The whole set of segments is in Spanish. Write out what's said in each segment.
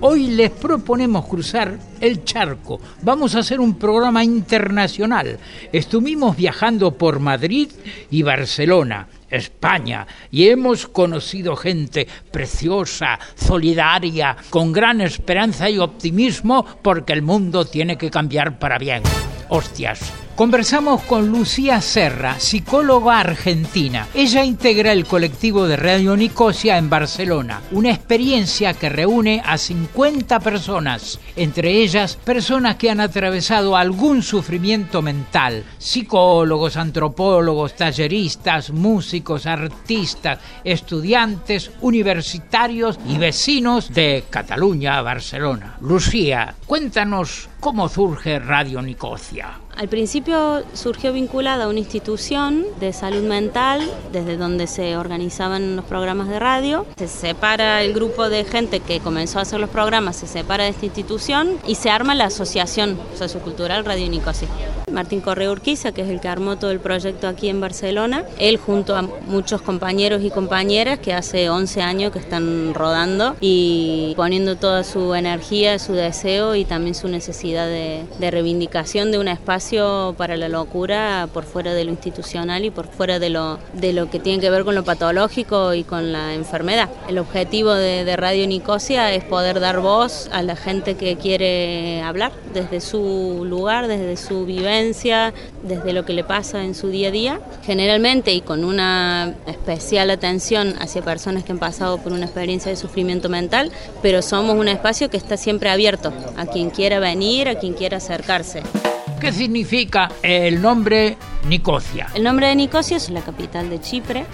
hoy les proponemos cruzar el charco. Vamos a hacer un programa internacional. Estuvimos viajando por Madrid y Barcelona. España y hemos conocido gente preciosa, solidaria, con gran esperanza y optimismo porque el mundo tiene que cambiar para bien. Hostias. Conversamos con Lucía Serra, psicóloga argentina. Ella integra el colectivo de Radio Nicosia en Barcelona, una experiencia que reúne a 50 personas, entre ellas personas que han atravesado algún sufrimiento mental, psicólogos, antropólogos, talleristas, músicos, artistas, estudiantes, universitarios y vecinos de Cataluña, Barcelona. Lucía, cuéntanos cómo surge Radio Nicosia. Al principio surgió vinculada a una institución de salud mental, desde donde se organizaban los programas de radio. Se separa el grupo de gente que comenzó a hacer los programas, se separa de esta institución y se arma la Asociación Sociocultural Radio Nicosia. Martín Correa Urquiza, que es el que armó todo el proyecto aquí en Barcelona, él junto a muchos compañeros y compañeras que hace 11 años que están rodando y poniendo toda su energía, su deseo y también su necesidad de, de reivindicación de un espacio para la locura por fuera de lo institucional y por fuera de lo, de lo que tiene que ver con lo patológico y con la enfermedad. El objetivo de, de Radio Nicosia es poder dar voz a la gente que quiere hablar desde su lugar, desde su vivencia, desde lo que le pasa en su día a día, generalmente y con una especial atención hacia personas que han pasado por una experiencia de sufrimiento mental, pero somos un espacio que está siempre abierto a quien quiera venir, a quien quiera acercarse. ¿Qué significa el nombre Nicosia? El nombre de Nicosia es la capital de Chipre,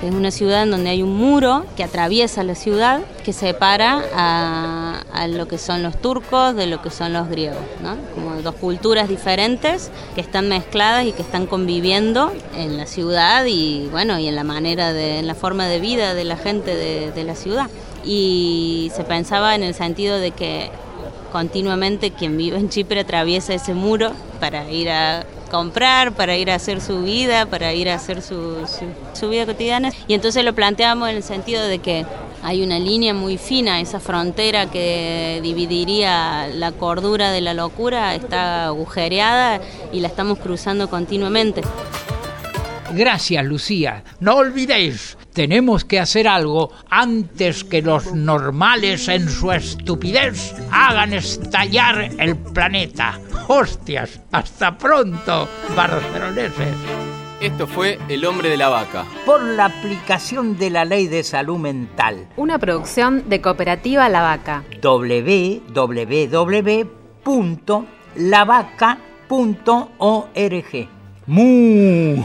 que es una ciudad en donde hay un muro que atraviesa la ciudad, que separa a, lo que son los turcos de lo que son los griegos. Como dos culturas diferentes que están mezcladas y que están conviviendo en la ciudad y bueno, y en la manera de, en la forma de vida de la gente de, de la ciudad. Y se pensaba en el sentido de que continuamente quien vive en Chipre atraviesa ese muro para ir a comprar, para ir a hacer su vida, para ir a hacer su, vida cotidiana. Y entonces lo planteamos en el sentido de que hay una línea muy fina, esa frontera que dividiría la cordura de la locura está agujereada y la estamos cruzando continuamente. Gracias, Lucía. No olvidéis, tenemos que hacer algo antes que los normales en su estupidez hagan estallar el planeta. Hostias, hasta pronto, barceloneses. Esto fue El hombre de la vaca. Por la aplicación de la ley de salud mental. Una producción de Cooperativa La Vaca. www.lavaca.org. ¡Mu!